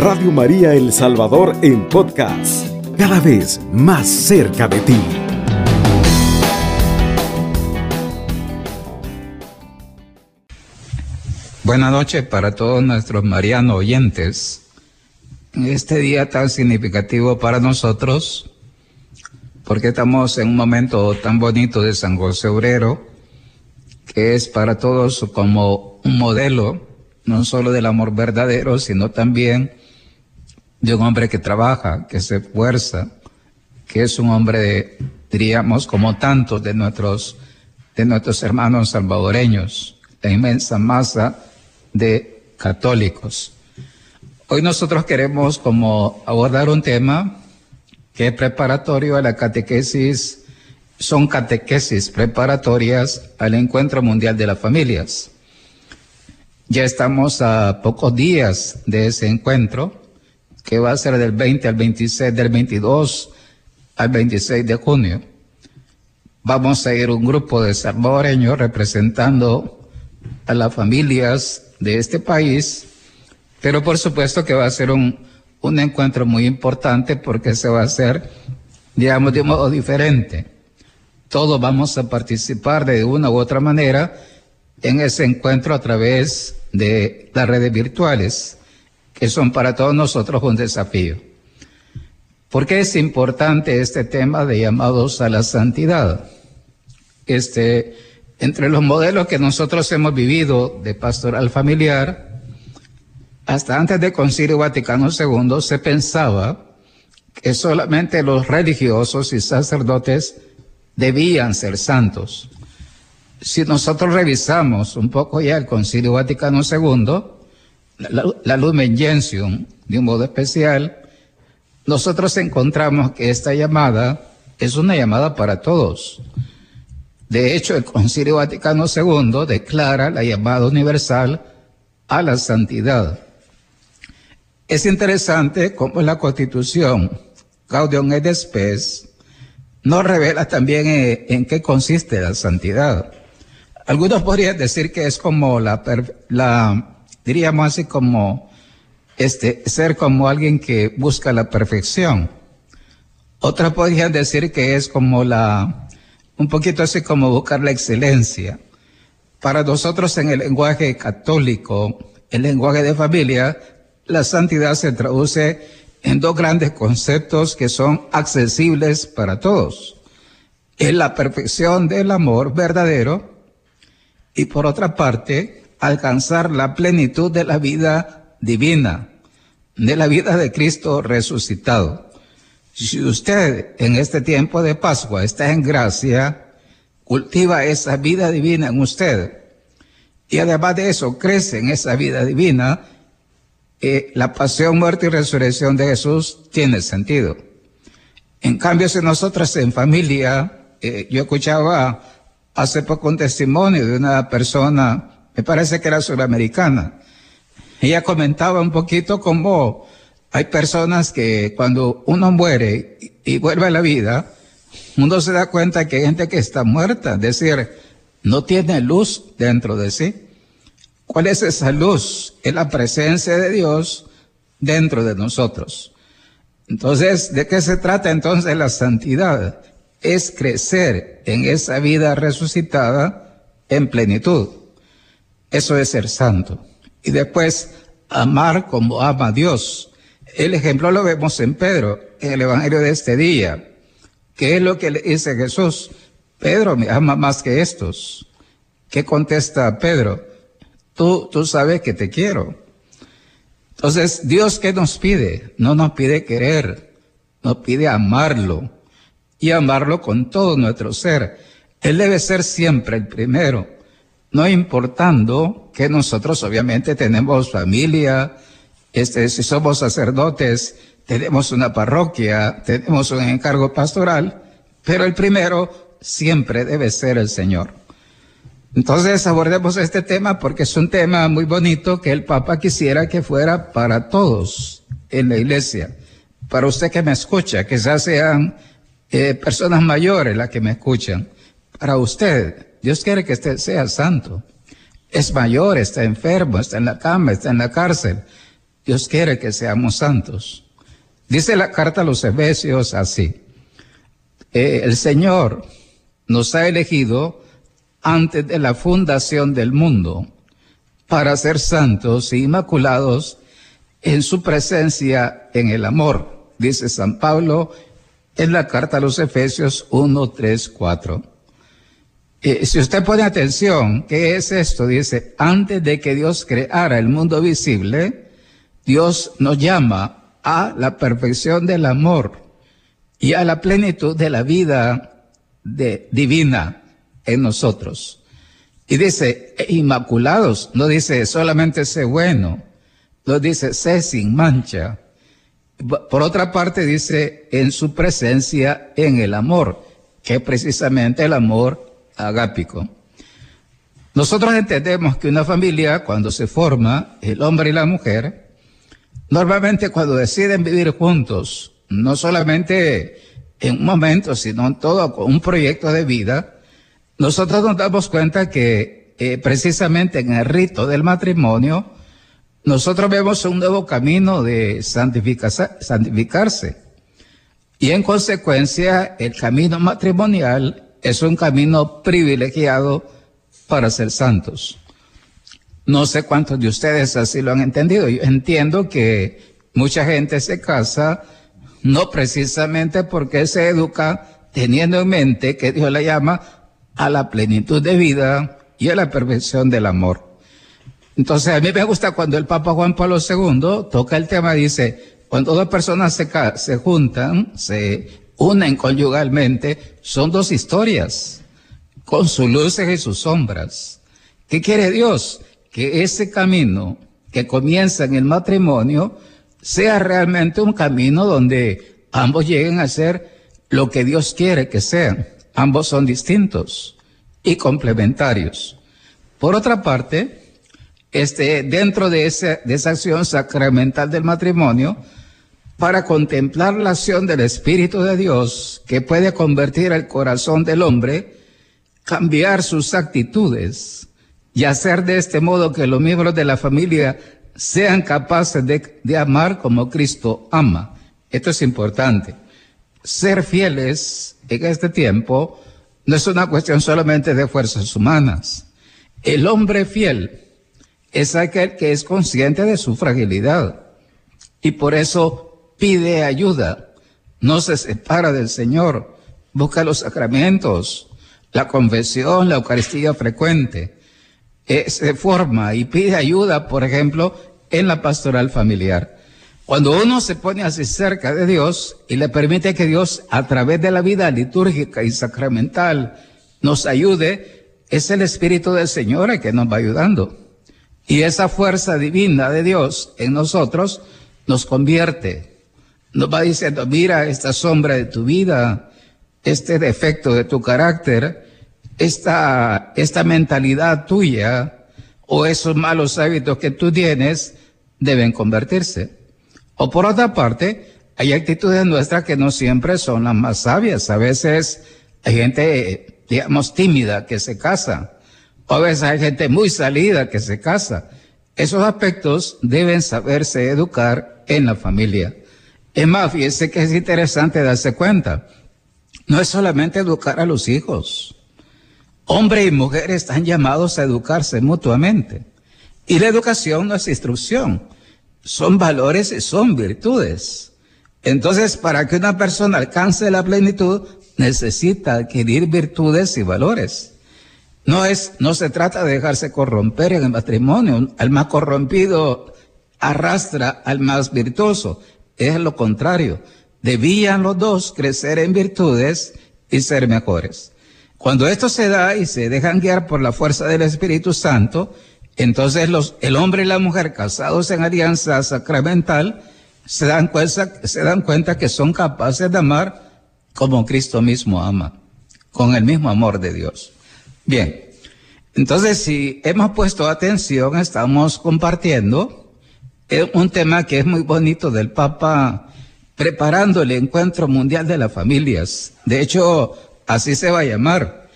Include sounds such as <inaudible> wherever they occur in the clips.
Radio María El Salvador en podcast, cada vez más cerca de ti. Buenas noches para todos nuestros marianos oyentes. En este día tan significativo para nosotros, porque estamos en un momento tan bonito de San José Obrero, que es para todos como un modelo, no solo del amor verdadero, sino también de un hombre que trabaja, que se esfuerza, que es un hombre, de, diríamos, como tantos de nuestros, de nuestros hermanos salvadoreños, la inmensa masa de católicos. Hoy nosotros queremos como abordar un tema que es preparatorio a la catequesis, son catequesis preparatorias al Encuentro Mundial de las Familias. Ya estamos a pocos días de ese encuentro, que va a ser del 20 al 26, del 22 al 26 de junio. Vamos a ir un grupo de salvadoreños representando a las familias de este país, pero por supuesto que va a ser un, un encuentro muy importante porque se va a hacer, digamos, de un modo diferente. Todos vamos a participar de una u otra manera en ese encuentro a través de las redes virtuales, que son para todos nosotros un desafío. ¿Por qué es importante este tema de llamados a la santidad? Este, entre los modelos que nosotros hemos vivido de pastoral familiar, hasta antes del Concilio Vaticano II se pensaba que solamente los religiosos y sacerdotes debían ser santos. Si nosotros revisamos un poco ya el Concilio Vaticano II, la, la Lumen Gentium, de un modo especial, nosotros encontramos que esta llamada es una llamada para todos. De hecho, el Concilio Vaticano II declara la llamada universal a la santidad. Es interesante cómo la Constitución Gaudium et Spes revela también en, en, qué consiste la santidad. Algunos podrían decir que es como la, la diríamos así como este, ser como alguien que busca la perfección. Otros podrían decir que es como la, un poquito así como buscar la excelencia. Para nosotros en el lenguaje católico, el lenguaje de familia, la santidad se traduce en dos grandes conceptos que son accesibles para todos. Es la perfección del amor verdadero y por otra parte, alcanzar la plenitud de la vida divina, de la vida de Cristo resucitado. Si usted en este tiempo de Pascua está en gracia, cultiva esa vida divina en usted. Y además de eso, crece en esa vida divina, eh, la pasión, muerte y resurrección de Jesús tiene sentido. En cambio, si nosotros en familia, eh, yo escuchaba hace poco un testimonio de una persona, me parece que era sudamericana. Ella comentaba un poquito cómo hay personas que cuando uno muere y, y vuelve a la vida, uno se da cuenta que hay gente que está muerta, es decir, no tiene luz dentro de sí. ¿Cuál es esa luz? Es la presencia de Dios dentro de nosotros. Entonces, ¿de qué se trata entonces la santidad? Es crecer en esa vida resucitada en plenitud. Eso es ser santo. Y después, amar como ama Dios. El ejemplo lo vemos en Pedro, en el Evangelio de este día. ¿Qué es lo que le dice Jesús? Pedro me ama más que estos. ¿Qué contesta Pedro? Tú, tú sabes que te quiero. Entonces, Dios qué nos pide? No nos pide querer, nos pide amarlo y amarlo con todo nuestro ser. Él debe ser siempre el primero, no importando que nosotros obviamente tenemos familia, este, si somos sacerdotes, tenemos una parroquia, tenemos un encargo pastoral, pero el primero siempre debe ser el Señor. Entonces abordemos este tema porque es un tema muy bonito que el Papa quisiera que fuera para todos en la iglesia. Para usted que me escucha, que ya sean eh, personas mayores las que me escuchan. Para usted, Dios quiere que usted sea santo. Es mayor, está enfermo, está en la cama, está en la cárcel. Dios quiere que seamos santos. Dice la carta a los Efesios así. Eh, el Señor nos ha elegido antes de la fundación del mundo para ser santos e inmaculados en su presencia en el amor, dice San Pablo en la carta a los Efesios 1, 3, 4. Si usted pone atención, ¿qué es esto? Dice, antes de que Dios creara el mundo visible, Dios nos llama a la perfección del amor y a la plenitud de la vida divina en nosotros. Y dice, e inmaculados, no dice solamente sé bueno, no dice sé sin mancha. Por otra parte dice en su presencia en el amor, que precisamente el amor agápico. Nosotros entendemos que una familia, cuando se forma, el hombre y la mujer, normalmente cuando deciden vivir juntos, no solamente en un momento, sino en todo un proyecto de vida, nosotros nos damos cuenta que eh, precisamente en el rito del matrimonio, nosotros vemos un nuevo camino de santificarse. Y en consecuencia, el camino matrimonial es un camino privilegiado para ser santos. No sé cuántos de ustedes así lo han entendido. Yo entiendo que mucha gente se casa no precisamente porque se educa teniendo en mente que Dios la llama a la plenitud de vida y a la perfección del amor. Entonces a mí me gusta cuando el Papa Juan Pablo II toca el tema, dice, cuando dos personas se, se juntan, se unen conyugalmente, son dos historias, con sus luces y sus sombras. ¿Qué quiere Dios? Que ese camino que comienza en el matrimonio sea realmente un camino donde ambos lleguen a ser lo que Dios quiere que sean. Ambos son distintos y complementarios. Por otra parte, este, dentro de, de esa acción sacramental del matrimonio, para contemplar la acción del Espíritu de Dios que puede convertir el corazón del hombre, cambiar sus actitudes y hacer de este modo que los miembros de la familia sean capaces de, amar como Cristo ama. Esto es importante. Ser fieles en este tiempo no es una cuestión solamente de fuerzas humanas. El hombre fiel es aquel que es consciente de su fragilidad y por eso pide ayuda, no se separa del Señor, busca los sacramentos, la confesión, la Eucaristía frecuente, se forma y pide ayuda, por ejemplo, en la pastoral familiar. Cuando uno se pone así cerca de Dios y le permite que Dios a través de la vida litúrgica y sacramental nos ayude, es el Espíritu del Señor el que nos va ayudando. Y esa fuerza divina de Dios en nosotros nos convierte. Nos va diciendo, mira esta sombra de tu vida, este defecto de tu carácter, esta, esta mentalidad tuya o esos malos hábitos que tú tienes, deben convertirse. O por otra parte, hay actitudes nuestras que no siempre son las más sabias. A veces hay gente, digamos, tímida que se casa. O a veces hay gente muy salida que se casa. Esos aspectos deben saberse educar en la familia. Es más, fíjese que es interesante darse cuenta. No es solamente educar a los hijos. Hombre y mujer están llamados a educarse mutuamente. Y la educación no es instrucción, son valores y son virtudes. Entonces, para que una persona alcance la plenitud, necesita adquirir virtudes y valores. No es, no se trata de dejarse corromper en el matrimonio. Al más corrompido arrastra al más virtuoso. Es lo contrario. Debían los dos crecer en virtudes y ser mejores. Cuando esto se da y se dejan guiar por la fuerza del Espíritu Santo, entonces el hombre y la mujer casados en alianza sacramental se dan cuenta que son capaces de amar como Cristo mismo ama, con el mismo amor de Dios. Bien, entonces si hemos puesto atención, estamos compartiendo un tema que es muy bonito del Papa preparando el encuentro mundial de las familias. De hecho, así se va a llamar.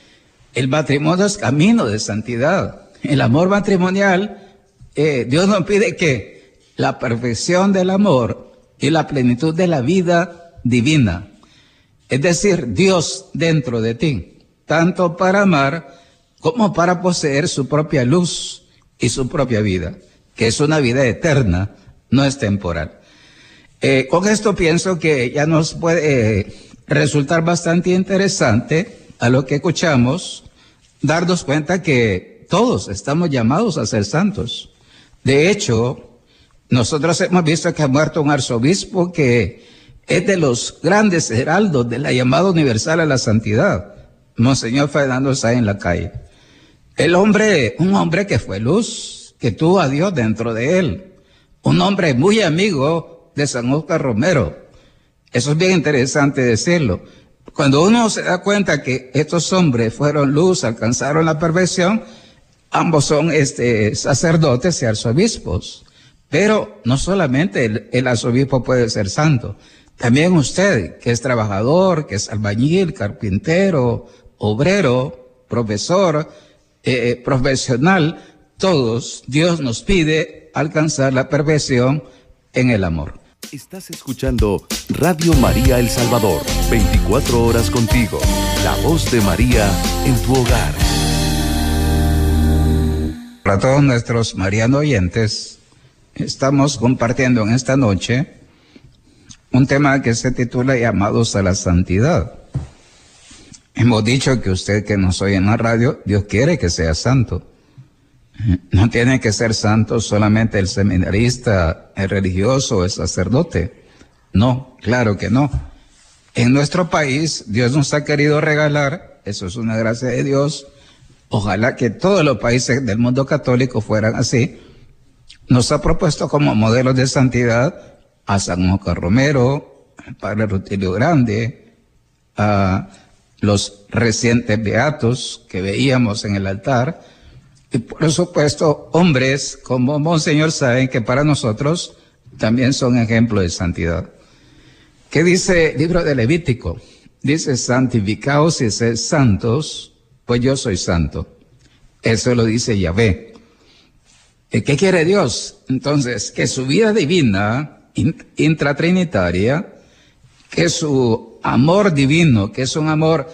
El matrimonio es camino de santidad el amor matrimonial, eh, Dios nos pide que la perfección del amor y la plenitud de la vida divina. Es decir, Dios dentro de ti, tanto para amar como para poseer su propia luz y su propia vida, que es una vida eterna, no es temporal. Eh, con esto pienso que ya nos puede eh, resultar bastante interesante a lo que escuchamos, darnos cuenta que todos estamos llamados a ser santos. De hecho, nosotros hemos visto que ha muerto un arzobispo que es de los grandes heraldos de la llamada universal a la santidad, Monseñor Fernando Sáenz en la calle. El hombre, un hombre que fue luz, que tuvo a Dios dentro de él. Un hombre muy amigo de San Oscar Romero. Eso es bien interesante decirlo. Cuando uno se da cuenta que estos hombres fueron luz, alcanzaron la perfección, ambos son este, sacerdotes y arzobispos. Pero no solamente el, arzobispo puede ser santo, también usted, que es trabajador, que es albañil, carpintero, obrero, profesor, eh, eh, profesional, todos, Dios nos pide alcanzar la perfección en el amor. Estás escuchando Radio María El Salvador, 24 horas contigo, la voz de María en tu hogar. Para todos nuestros mariano oyentes, estamos compartiendo en esta noche un tema que se titula Llamados a la Santidad. Hemos dicho que usted que nos oye en la radio, Dios quiere que sea santo. No tiene que ser santo solamente el seminarista, el religioso, el sacerdote. No, claro que no. En nuestro país, Dios nos ha querido regalar, eso es una gracia de Dios. Ojalá que todos los países del mundo católico fueran así, nos ha propuesto como modelos de santidad a San Moca Romero, Padre Rutilio Grande, a los recientes beatos que veíamos en el altar, y por supuesto hombres como Monseñor saben que para nosotros también son ejemplos de santidad. ¿Qué dice el libro de Levítico? Dice, santificaos y sed santos, pues yo soy santo. Eso lo dice Yahvé. ¿Qué quiere Dios? Entonces, que su vida divina, intratrinitaria, que su amor divino, que es un amor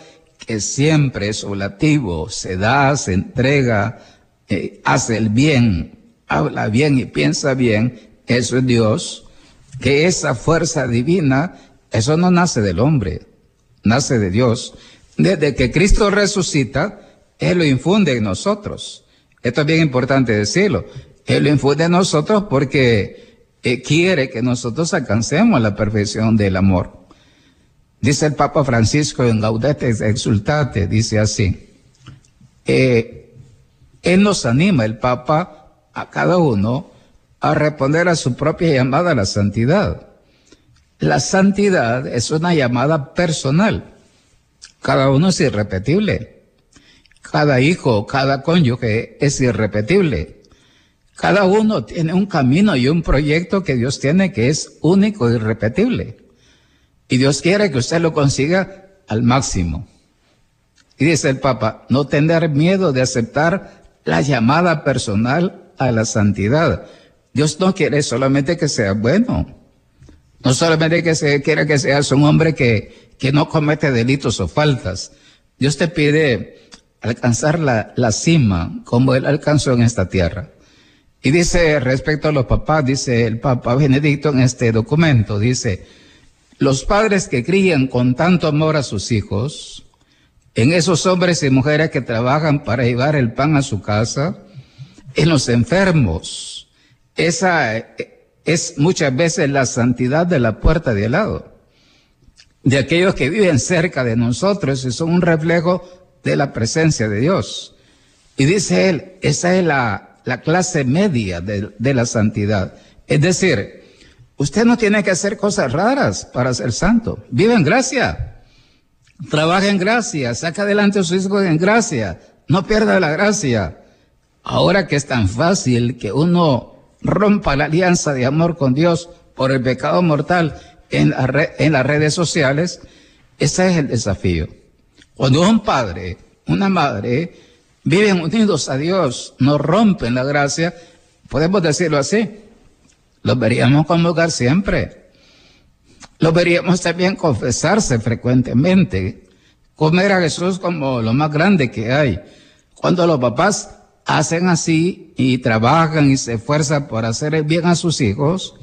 que siempre es oblativo, se da, se entrega, hace el bien, habla bien y piensa bien, eso es Dios, que esa fuerza divina, eso no nace del hombre, nace de Dios. Desde que Cristo resucita, Él lo infunde en nosotros. Esto es bien importante decirlo. Él lo infunde en nosotros porque eh, quiere que nosotros alcancemos la perfección del amor. Dice el Papa Francisco en Gaudete Exultate, dice así, eh, Él nos anima, el Papa, a cada uno a responder a su propia llamada a la santidad. La santidad es una llamada personal. Cada uno es irrepetible. Cada hijo, cada cónyuge es irrepetible. Cada uno tiene un camino y un proyecto que Dios tiene que es único y irrepetible. Y Dios quiere que usted lo consiga al máximo. Y dice el Papa, no tener miedo de aceptar la llamada personal a la santidad. Dios no quiere solamente que sea bueno. No solamente que se quiera que seas un hombre que, que no comete delitos o faltas. Dios te pide alcanzar la, la cima como Él alcanzó en esta tierra. Y dice respecto a los papás, dice el Papa Benedicto en este documento, dice, los padres que crían con tanto amor a sus hijos, en esos hombres y mujeres que trabajan para llevar el pan a su casa, en los enfermos, esa es muchas veces la santidad de la puerta de al lado, de aquellos que viven cerca de nosotros y son un reflejo de la presencia de Dios. Y dice él, esa es la la clase media de, de la santidad. Es decir, usted no tiene que hacer cosas raras para ser santo. Vive en gracia. Trabaja en gracia. Saca adelante a sus hijos en gracia. No pierda la gracia. Ahora que es tan fácil que uno rompa la alianza de amor con Dios por el pecado mortal en, las redes sociales, ese es el desafío. Cuando un padre, una madre, viven unidos a Dios, no rompen la gracia, podemos decirlo así. los veríamos convocar siempre. Los veríamos también confesarse frecuentemente, comer a Jesús como lo más grande que hay. Cuando los papás hacen así y trabajan y se esfuerzan por hacer bien a sus hijos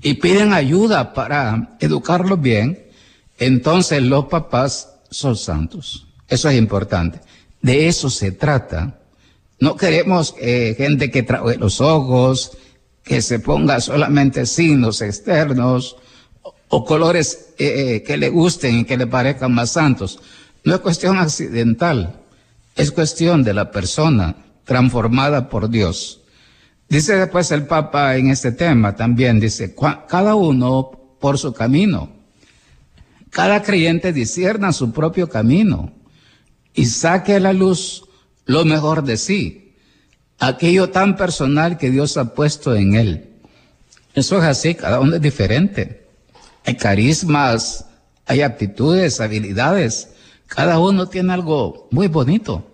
y piden ayuda para educarlos bien, entonces los papás son santos. Eso es importante. De eso se trata. No queremos eh, gente que trae los ojos, que se ponga solamente signos externos o, colores eh, que le gusten y que le parezcan más santos. No es cuestión accidental, es cuestión de la persona transformada por Dios. Dice después el Papa en este tema también, dice, cada uno por su camino. Cada creyente disierna su propio camino y saque a la luz lo mejor de sí, aquello tan personal que Dios ha puesto en él. Eso es así, cada uno es diferente. Hay carismas, hay aptitudes, habilidades. Cada uno tiene algo muy bonito.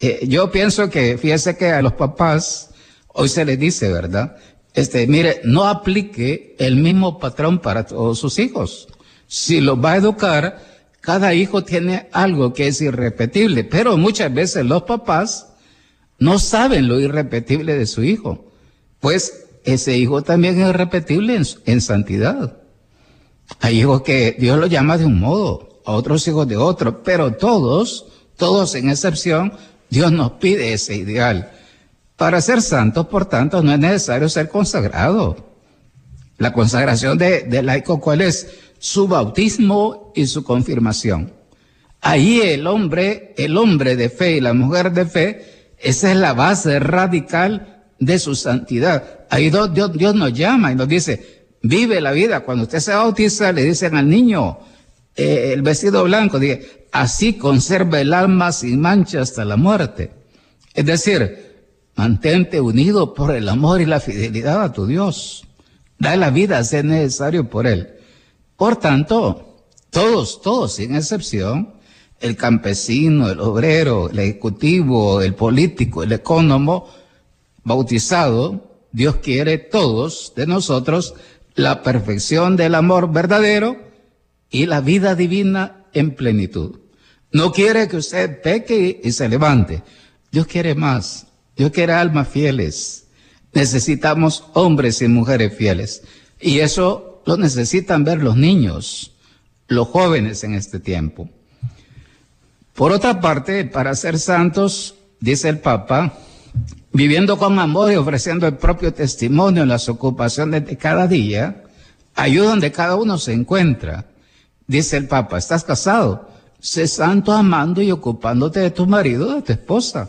Eh, yo pienso que, fíjese que a los papás hoy se les dice, ¿verdad? Este, mire, no aplique el mismo patrón para todos sus hijos. Si los va a educar, cada hijo tiene algo que es irrepetible, pero muchas veces los papás no saben lo irrepetible de su hijo. Pues ese hijo también es irrepetible en, en santidad. Hay hijos que Dios los llama de un modo, a otros hijos de otro, pero todos, todos en excepción, Dios nos pide ese ideal. Para ser santos, por tanto, no es necesario ser consagrado. La consagración de, laico, ¿cuál es? Su bautismo y su confirmación. Ahí el hombre, el hombre de fe y la mujer de fe, esa es la base radical de su santidad. Ahí Dios, Dios nos llama y nos dice, vive la vida. Cuando usted se bautiza, le dicen al niño, eh, el vestido blanco, dice, así conserva el alma sin mancha hasta la muerte. Es decir, mantente unido por el amor y la fidelidad a tu Dios. Da la vida si es necesario por Él. Por tanto, todos, todos, sin excepción, el campesino, el obrero, el ejecutivo, el político, el económico, bautizado, Dios quiere todos de nosotros la perfección del amor verdadero y la vida divina en plenitud. No quiere que usted peque y se levante. Dios quiere más. Dios quiere almas fieles. Necesitamos hombres y mujeres fieles. Y eso lo necesitan ver los niños, los jóvenes en este tiempo. Por otra parte, para ser santos, dice el Papa, viviendo con amor y ofreciendo el propio testimonio en las ocupaciones de cada día, ayuda donde cada uno se encuentra. Dice el Papa, ¿estás casado? sé santo amando y ocupándote de tu marido, de tu esposa,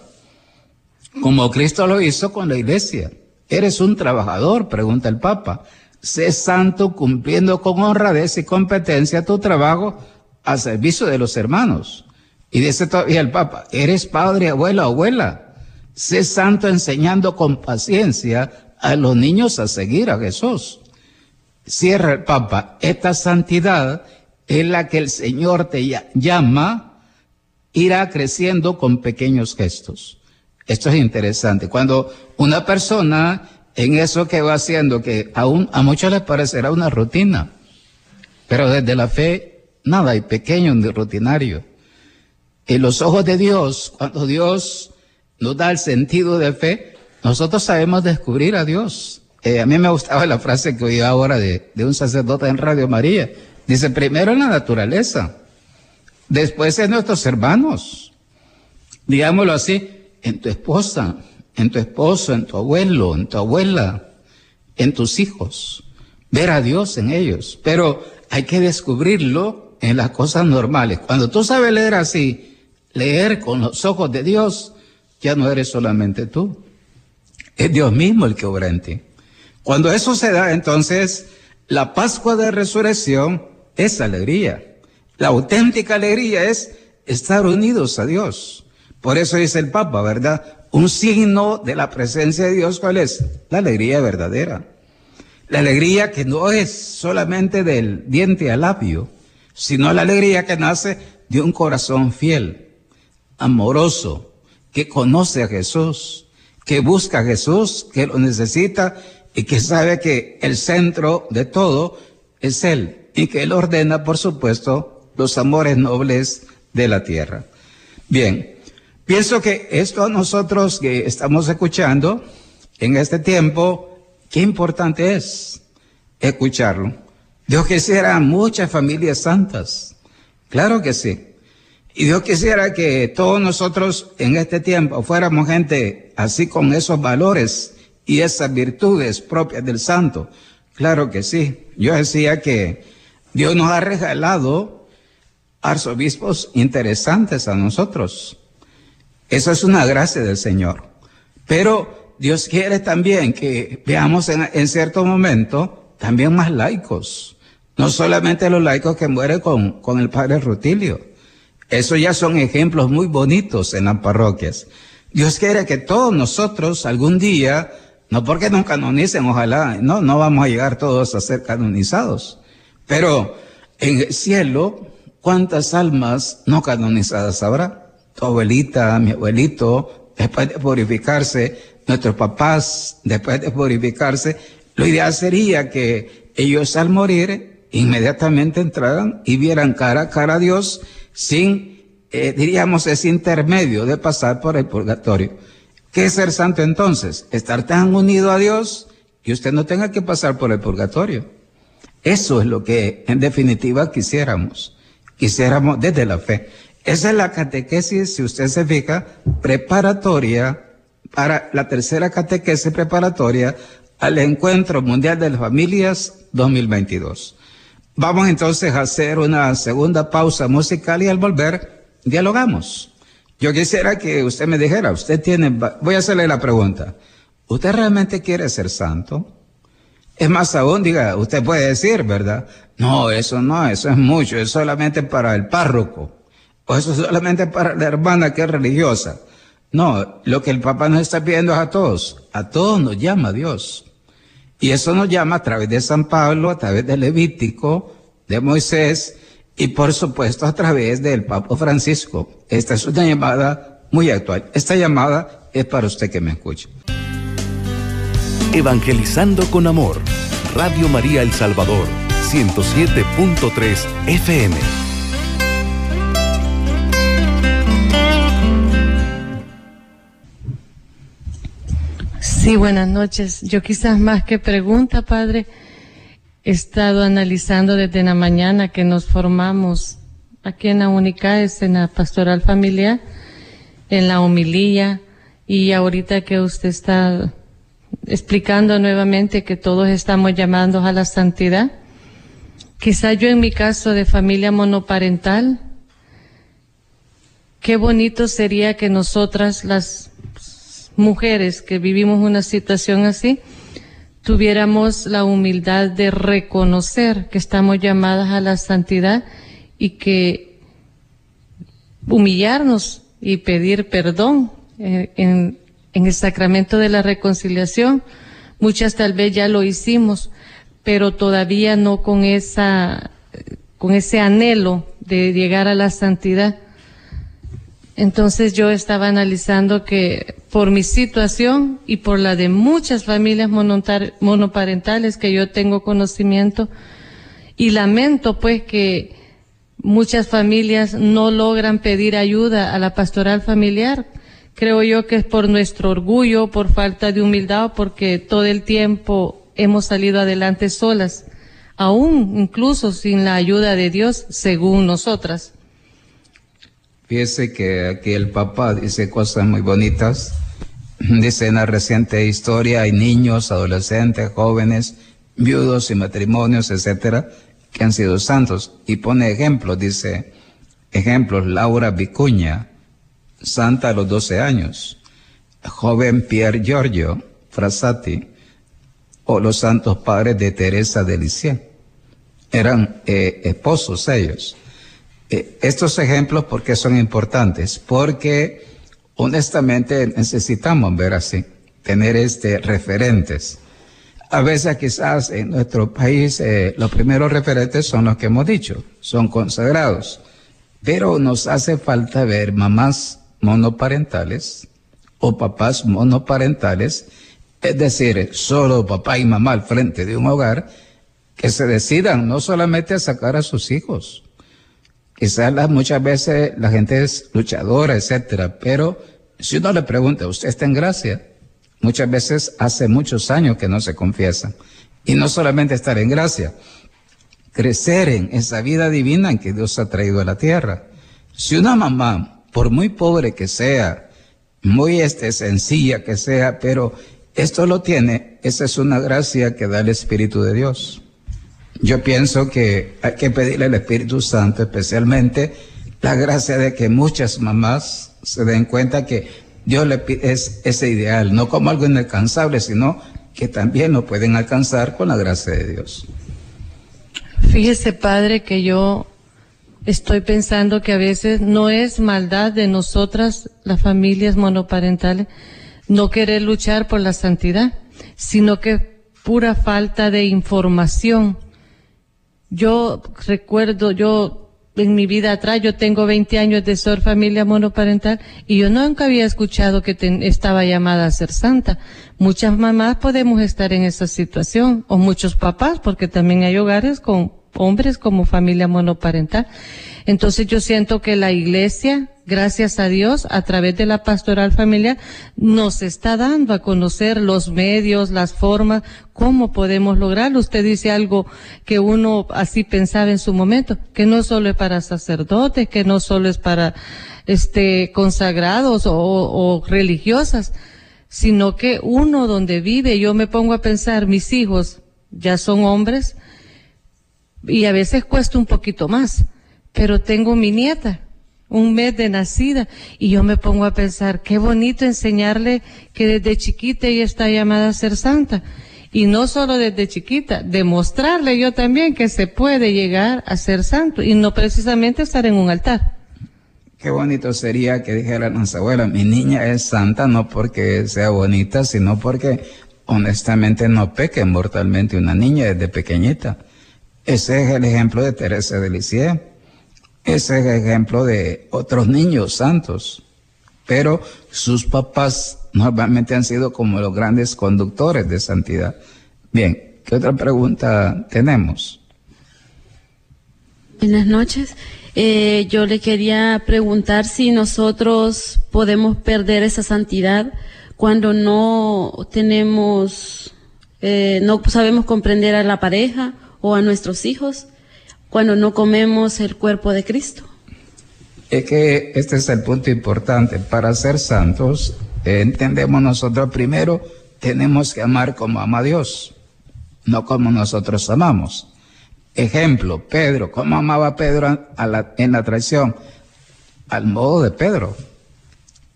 como Cristo lo hizo con la iglesia. Eres un trabajador, pregunta el Papa. Sé santo cumpliendo con honradez y competencia tu trabajo al servicio de los hermanos. Y dice todavía el Papa, eres padre, abuela, abuela. Sé santo enseñando con paciencia a los niños a seguir a Jesús. Cierra el Papa, esta santidad es la que el Señor te llama, irá creciendo con pequeños gestos. Esto es interesante. Cuando una persona en eso que va haciendo, que aún a muchos les parecerá una rutina, pero desde la fe nada hay pequeño ni rutinario. En los ojos de Dios, cuando Dios nos da el sentido de fe, nosotros sabemos descubrir a Dios. Eh, a mí me gustaba la frase que oí ahora de, de un sacerdote en Radio María. Dice, primero en la naturaleza, después en nuestros hermanos, digámoslo así, en tu esposa, en tu esposo, en tu abuelo, en tu abuela, en tus hijos, ver a Dios en ellos. Pero hay que descubrirlo en las cosas normales. Cuando tú sabes leer así, leer con los ojos de Dios, ya no eres solamente tú. Es Dios mismo el que obra en ti. Cuando eso se da, entonces, la Pascua de Resurrección es alegría. La auténtica alegría es estar unidos a Dios. Por eso dice el Papa, ¿verdad? Un signo de la presencia de Dios, ¿cuál es? La alegría verdadera. La alegría que no es solamente del diente al labio, sino la alegría que nace de un corazón fiel, amoroso, que conoce a Jesús, que busca a Jesús, que lo necesita y que sabe que el centro de todo es Él y que Él ordena, por supuesto, los amores nobles de la tierra. Bien, pienso que esto a nosotros que estamos escuchando en este tiempo, qué importante es escucharlo. Dios quisiera muchas familias santas, claro que sí. Y Dios quisiera que todos nosotros en este tiempo fuéramos gente así con esos valores y esas virtudes propias del santo. Claro que sí. Yo decía que Dios nos ha regalado arzobispos interesantes a nosotros. Eso es una gracia del Señor. Pero Dios quiere también que veamos en, cierto momento también más laicos. No solamente los laicos que mueren con, con el padre Rutilio eso ya son ejemplos muy bonitos en las parroquias. Dios quiere que todos nosotros algún día, no porque nos canonicen, ojalá, no, no vamos a llegar todos a ser canonizados, pero en el cielo, ¿cuántas almas no canonizadas habrá? Tu abuelita, mi abuelito, después de purificarse, nuestros papás, después de purificarse, lo ideal sería que ellos al morir inmediatamente entraran y vieran cara a cara a Dios sin, eh, diríamos, ese intermedio de pasar por el purgatorio. ¿Qué es ser santo entonces? Estar tan unido a Dios que usted no tenga que pasar por el purgatorio. Eso es lo que en definitiva quisiéramos. Quisiéramos desde la fe. Esa es la catequesis, si usted se fija, preparatoria para la tercera catequesis preparatoria al Encuentro Mundial de las Familias 2022. Vamos entonces a hacer una segunda pausa musical y al volver dialogamos. Yo quisiera que usted me dijera, usted tiene, voy a hacerle la pregunta, ¿usted realmente quiere ser santo? Es más aún, diga, usted puede decir, ¿verdad? No, eso no, eso es mucho, es solamente para el párroco, o eso es solamente para la hermana que es religiosa. No, lo que el Papa nos está pidiendo es a todos, a todos nos llama Dios. Y eso nos llama a través de San Pablo, a través de Levítico, de Moisés y por supuesto a través del Papa Francisco. Esta es una llamada muy actual. Esta llamada es para usted que me escuche. Evangelizando con Amor. Radio María El Salvador, 107.3 FM. Sí, buenas noches. Yo quizás más que pregunta, Padre, he estado analizando desde la mañana que nos formamos aquí en la UNICAES, en la pastoral familiar, en la homilía, y ahorita que usted está explicando nuevamente que todos estamos llamando a la santidad, quizá yo en mi caso de familia monoparental, qué bonito sería que nosotras las mujeres que vivimos una situación así, tuviéramos la humildad de reconocer que estamos llamadas a la santidad y que humillarnos y pedir perdón eh, en, en el sacramento de la reconciliación. Muchas tal vez ya lo hicimos, pero todavía no con esa, con ese anhelo de llegar a la santidad. Entonces yo estaba analizando que por mi situación y por la de muchas familias monoparentales que yo tengo conocimiento, y lamento pues que muchas familias no logran pedir ayuda a la pastoral familiar. Creo yo que es por nuestro orgullo, por falta de humildad, porque todo el tiempo hemos salido adelante solas, aún incluso sin la ayuda de Dios, según nosotras. Fíjese que aquí el Papa dice cosas muy bonitas. <clears throat> Dice en la reciente historia hay niños, adolescentes, jóvenes, viudos y matrimonios, etcétera, que han sido santos. Y pone ejemplos, dice, ejemplos, Laura Vicuña, santa a los 12 años, joven Pierre Giorgio Frassati, o los santos padres de Teresa de Lisieux. Eran eh, esposos ellos. Eh, estos ejemplos, ¿por qué son importantes? Porque honestamente necesitamos ver así, tener este referentes. A veces quizás en nuestro país eh, los primeros referentes son los que hemos dicho, son consagrados, pero nos hace falta ver mamás monoparentales o papás monoparentales es decir, solo papá y mamá al frente de un hogar, que se decidan no solamente a sacar a sus hijos. Quizás muchas veces la gente es luchadora, etcétera, pero si uno le pregunta, ¿usted está en gracia? Muchas veces hace muchos años que no se confiesa. Y no solamente estar en gracia, crecer en esa vida divina en que Dios ha traído a la tierra. Si una mamá, por muy pobre que sea, muy este, sencilla que sea, pero esto lo tiene, esa es una gracia que da el Espíritu de Dios. Yo pienso que hay que pedirle al Espíritu Santo especialmente la gracia de que muchas mamás se den cuenta que Dios le pide ese ideal, no como algo inalcanzable, sino que también lo pueden alcanzar con la gracia de Dios. Fíjese, padre, que yo estoy pensando que a veces no es maldad de nosotras, las familias monoparentales, no querer luchar por la santidad, sino que pura falta de información. Yo recuerdo, yo en mi vida atrás, yo tengo 20 años de ser familia monoparental y yo nunca había escuchado que estaba llamada a ser santa. Muchas mamás podemos estar en esa situación, o muchos papás, porque también hay hogares con hombres como familia monoparental. Entonces yo siento que la iglesia, gracias a Dios, a través de la pastoral familiar, nos está dando a conocer los medios, las formas, cómo podemos lograrlo. Usted dice algo que uno así pensaba en su momento, que no solo es para sacerdotes, que no solo es para este consagrados o, o religiosas, sino que uno donde vive, yo me pongo a pensar, mis hijos ya son hombres, y a veces cuesta un poquito más pero tengo mi nieta, un mes de nacida, y yo me pongo a pensar, qué bonito enseñarle que desde chiquita ella está llamada a ser santa. Y no solo desde chiquita, demostrarle yo también que se puede llegar a ser santo y no precisamente estar en un altar. Qué bonito sería que dijera nuestra abuela, mi niña es santa no porque sea bonita, sino porque honestamente no peque mortalmente una niña desde pequeñita. Ese es el ejemplo de Teresa de Lisieux ese es ejemplo de otros niños santos, pero sus papás normalmente han sido como los grandes conductores de santidad. Bien, ¿qué otra pregunta tenemos? Buenas noches. Eh, yo le quería preguntar si nosotros podemos perder esa santidad cuando no tenemos, eh, no sabemos comprender a la pareja o a nuestros hijos cuando no comemos el cuerpo de Cristo. Es que este es el punto importante. Para ser santos, entendemos nosotros primero, tenemos que amar como ama Dios, no como nosotros amamos. Ejemplo, Pedro, ¿cómo amaba Pedro en la traición? Al modo de Pedro.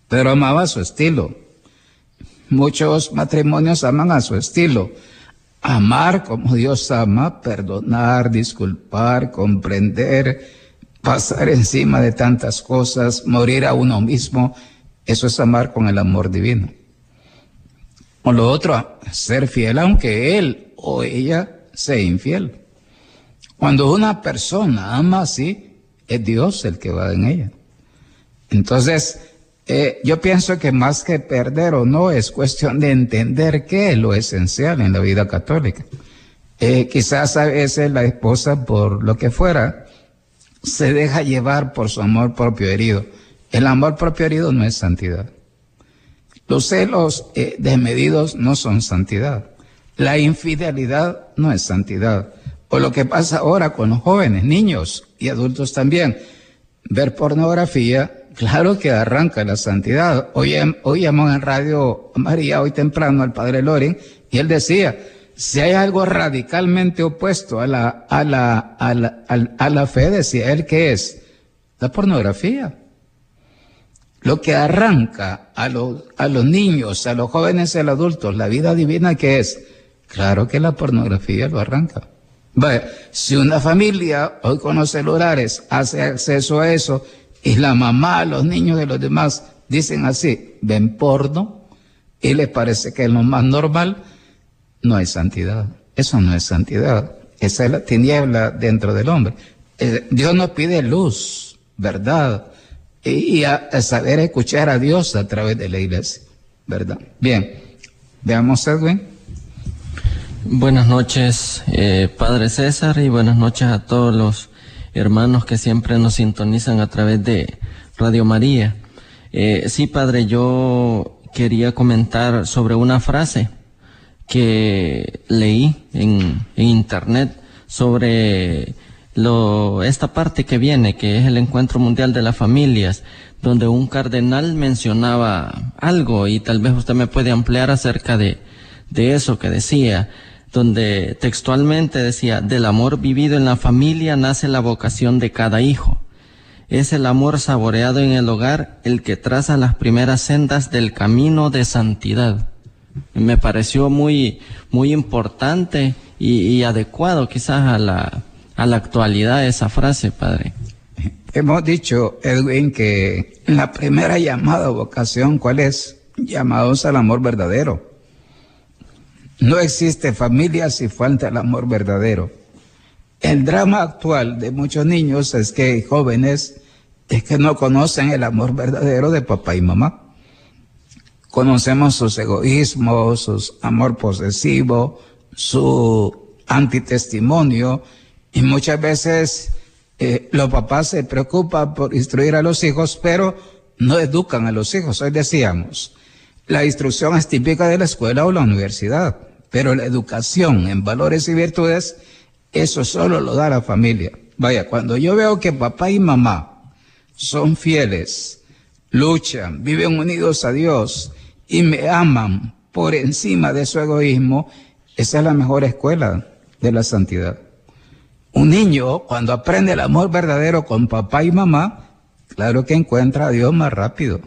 Pedro amaba a su estilo. Muchos matrimonios aman a su estilo amar como Dios ama, perdonar, disculpar, comprender, pasar encima de tantas cosas, morir a uno mismo, eso es amar con el amor divino. O lo otro, ser fiel aunque él o ella sea infiel. Cuando una persona ama así, es Dios el que va en ella. Entonces, eh, yo pienso que más que perder o no es cuestión de entender qué es lo esencial en la vida católica. Eh, quizás a veces la esposa, por lo que fuera, se deja llevar por su amor propio herido. El amor propio herido no es santidad. Los celos eh, desmedidos no son santidad. La infidelidad no es santidad. O lo que pasa ahora con los jóvenes, niños y adultos también. Ver pornografía Claro que arranca la santidad. Hoy, oíamos en Radio María, hoy temprano, al padre Loren, y él decía, si hay algo radicalmente opuesto a la, a la, a la, a la fe, decía él, ¿qué es? La pornografía. Lo que arranca a los, a los niños, a los jóvenes a los adultos, la vida divina, ¿qué es? Claro que la pornografía lo arranca. Bueno, si una familia hoy con los celulares hace acceso a eso y la mamá, los niños de los demás dicen así, ven porno y les parece que es lo más normal, no hay santidad. Eso no es santidad. Esa es la tiniebla dentro del hombre. Eh, Dios nos pide luz, verdad, y, a, saber escuchar a Dios a través de la iglesia, ¿verdad? Bien, Veamos, Edwin. Buenas noches, eh, Padre César, y buenas noches a todos los hermanos que siempre nos sintonizan a través de Radio María. Eh, sí, Padre, yo quería comentar sobre una frase que leí en, Internet sobre lo, esta parte que viene, que es el Encuentro Mundial de las Familias, donde un cardenal mencionaba algo y tal vez usted me puede ampliar acerca de, de eso que decía donde textualmente decía, del amor vivido en la familia nace la vocación de cada hijo. Es el amor saboreado en el hogar el que traza las primeras sendas del camino de santidad. Me pareció muy, muy importante y, adecuado quizás a la, a la actualidad esa frase, padre. Hemos dicho, Edwin, que la primera llamada vocación, ¿cuál es? Llamados al amor verdadero. No existe familia si falta el amor verdadero. El drama actual de muchos niños es que jóvenes es que no conocen el amor verdadero de papá y mamá. Conocemos sus egoísmos, su amor posesivo, su antitestimonio y muchas veces eh, los papás se preocupan por instruir a los hijos, pero no educan a los hijos. Hoy decíamos, la instrucción es típica de la escuela o la universidad. Pero la educación en valores y virtudes, eso solo lo da la familia. Vaya, cuando yo veo que papá y mamá son fieles, luchan, viven unidos a Dios y me aman por encima de su egoísmo, esa es la mejor escuela de la santidad. Un niño, cuando aprende el amor verdadero con papá y mamá, claro que encuentra a Dios más rápido.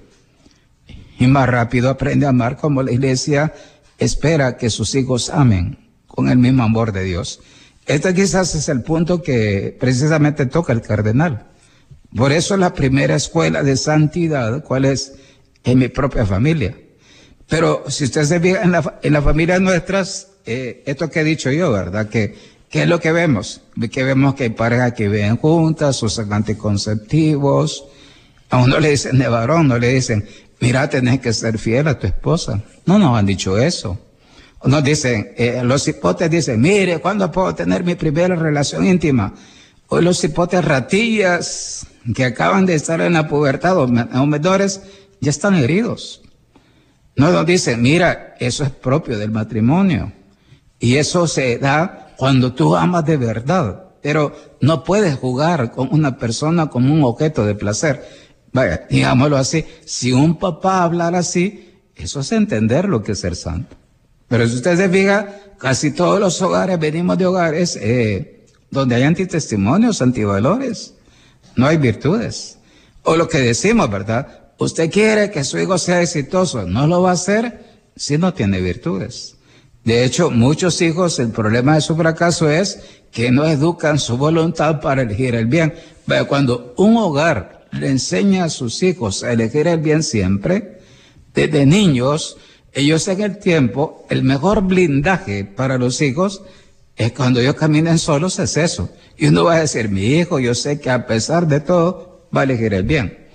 Y más rápido aprende a amar como la iglesia espera que sus hijos amen con el mismo amor de Dios. Este quizás es el punto que precisamente toca el cardenal. Por eso la primera escuela de santidad, ¿cuál es? En mi propia familia. Pero si usted se fija en la, en la familia nuestras, eh, esto que he dicho yo, ¿verdad? Que, ¿Qué es lo que vemos? Que vemos que hay parejas que viven juntas, usan anticonceptivos. A uno le dicen de varón, no le dicen, mira, tenés que ser fiel a tu esposa. No nos han dicho eso. Nos dicen, eh, los hipotes dicen, mire, ¿cuándo puedo tener mi primera relación íntima? Hoy los hipotes ratillas que acaban de estar en la pubertad o menores ya están heridos. No nos dicen, mira, eso es propio del matrimonio. Y eso se da cuando tú amas de verdad. Pero no puedes jugar con una persona como un objeto de placer. Vaya, digámoslo así, si un papá hablara así, eso es entender lo que es ser santo. Pero si usted se fija, casi todos los hogares, venimos de hogares eh, donde hay antitestimonios, antivalores, no hay virtudes. O lo que decimos, ¿verdad? Usted quiere que su hijo sea exitoso, no lo va a hacer si no tiene virtudes. De hecho, muchos hijos, el problema de su fracaso es que no educan su voluntad para elegir el bien. Vaya, cuando un hogar le enseña a sus hijos a elegir el bien siempre, desde niños, ellos en el tiempo, el mejor blindaje para los hijos es cuando ellos caminen solos, es eso. Y uno va a decir, mi hijo, yo sé que a pesar de todo, va a elegir el bien.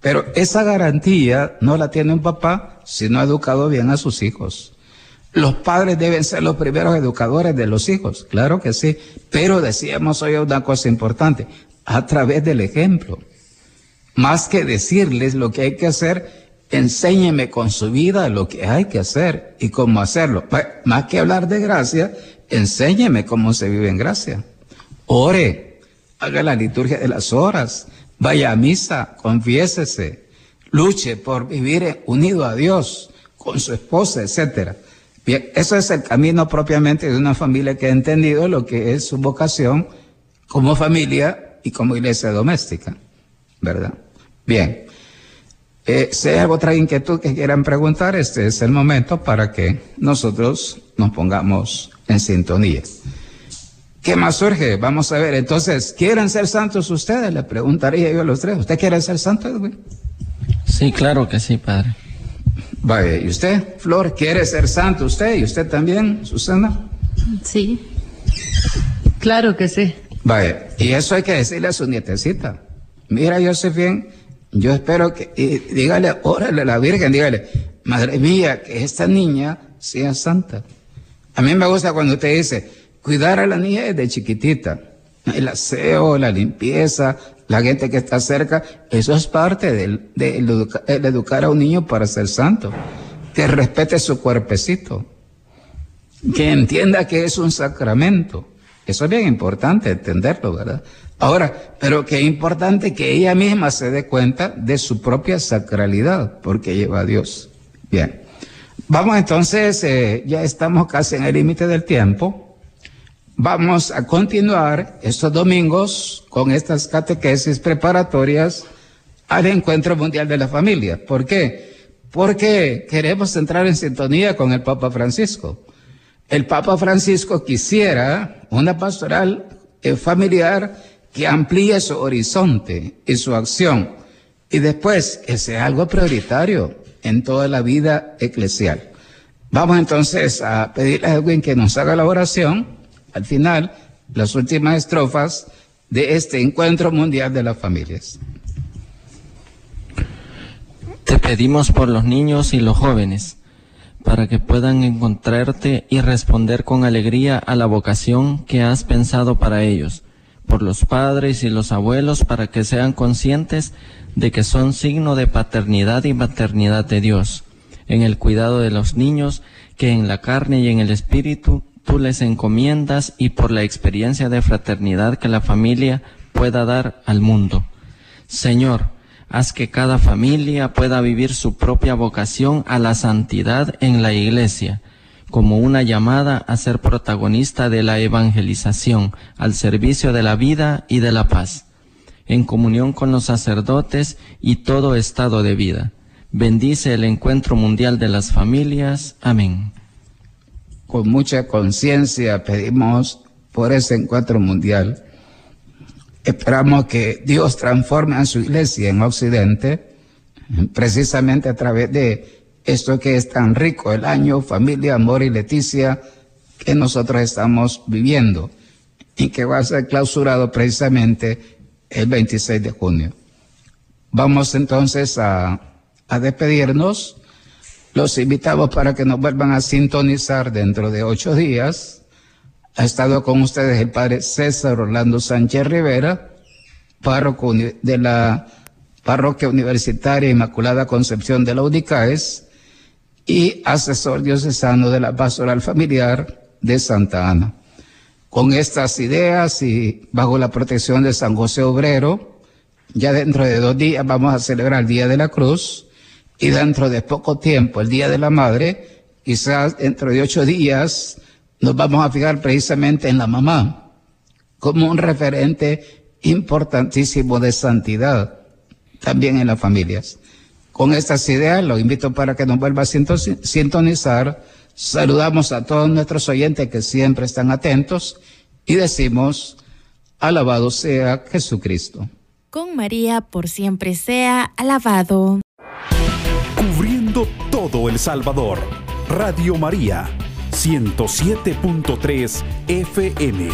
Pero esa garantía no la tiene un papá si no ha educado bien a sus hijos. Los padres deben ser los primeros educadores de los hijos, claro que sí, pero decíamos hoy una cosa importante, a través del ejemplo. Más que decirles lo que hay que hacer, enséñeme con su vida lo que hay que hacer y cómo hacerlo. Más que hablar de gracia, enséñeme cómo se vive en gracia. Ore, haga la liturgia de las horas, vaya a misa, confiésese, luche por vivir unido a Dios, con su esposa, etcétera. Bien, eso es el camino propiamente de una familia que ha entendido lo que es su vocación como familia y como iglesia doméstica, ¿verdad? Bien. Eh, si hay otra inquietud que quieran preguntar, este es el momento para que nosotros nos pongamos en sintonía. ¿Qué más surge? Vamos a ver. Entonces, ¿quieren ser santos ustedes? Le preguntaría yo a los tres. ¿Usted quiere ser santo, Edwin? Sí, claro que sí, padre. Vaya, ¿y usted, Flor, quiere ser santo usted? ¿Y usted también, Susana? Sí. Claro que sí. Vaya, y eso hay que decirle a su nietecita. Mira, Josefín, yo espero que, dígale, órale a la Virgen, dígale, madre mía, que esta niña sea santa. A mí me gusta cuando usted dice, cuidar a la niña desde chiquitita. El aseo, la limpieza, la gente que está cerca, eso es parte de, educar a un niño para ser santo. Que respete su cuerpecito. Que entienda que es un sacramento. Eso es bien importante entenderlo, ¿verdad? Ahora, pero es importante que ella misma se dé cuenta de su propia sacralidad, porque lleva a Dios. Bien. Vamos entonces, eh, ya estamos casi en el límite del tiempo. Vamos a continuar estos domingos con estas catequesis preparatorias al Encuentro Mundial de la Familia. ¿Por qué? Porque queremos entrar en sintonía con el Papa Francisco. El Papa Francisco quisiera una pastoral eh, familiar que amplíe su horizonte y su acción. Y después, que sea algo prioritario en toda la vida eclesial. Vamos entonces a pedirle a Edwin que nos haga la oración, al final, las últimas estrofas de este encuentro mundial de las familias. Te pedimos por los niños y los jóvenes, para que puedan encontrarte y responder con alegría a la vocación que has pensado para ellos por los padres y los abuelos para que sean conscientes de que son signo de paternidad y maternidad de Dios, en el cuidado de los niños que en la carne y en el espíritu tú les encomiendas y por la experiencia de fraternidad que la familia pueda dar al mundo. Señor, haz que cada familia pueda vivir su propia vocación a la santidad en la iglesia como una llamada a ser protagonista de la evangelización al servicio de la vida y de la paz, en comunión con los sacerdotes y todo estado de vida. Bendice el encuentro mundial de las familias. Amén. Con mucha conciencia pedimos por ese encuentro mundial. Esperamos que Dios transforme a su iglesia en Occidente, precisamente a través de esto que es tan rico, el año familia, amor y Leticia que nosotros estamos viviendo y que va a ser clausurado precisamente el 26 de junio. Vamos entonces a, despedirnos. Los invitamos para que nos vuelvan a sintonizar dentro de ocho días. Ha estado con ustedes el padre César Orlando Sánchez Rivera, párroco de la Parroquia Universitaria Inmaculada Concepción de la UNICAES y asesor diocesano de la pastoral familiar de Santa Ana. Con estas ideas y bajo la protección de San José Obrero, ya dentro de dos días vamos a celebrar el Día de la Cruz y dentro de poco tiempo el Día de la Madre, quizás dentro de ocho días nos vamos a fijar precisamente en la mamá como un referente importantísimo de santidad también en las familias. Con estas ideas lo invito para que nos vuelva a sintonizar. Saludamos a todos nuestros oyentes que siempre están atentos y decimos, alabado sea Jesucristo. Con María por siempre sea alabado. Cubriendo todo El Salvador. Radio María, 107.3 FM.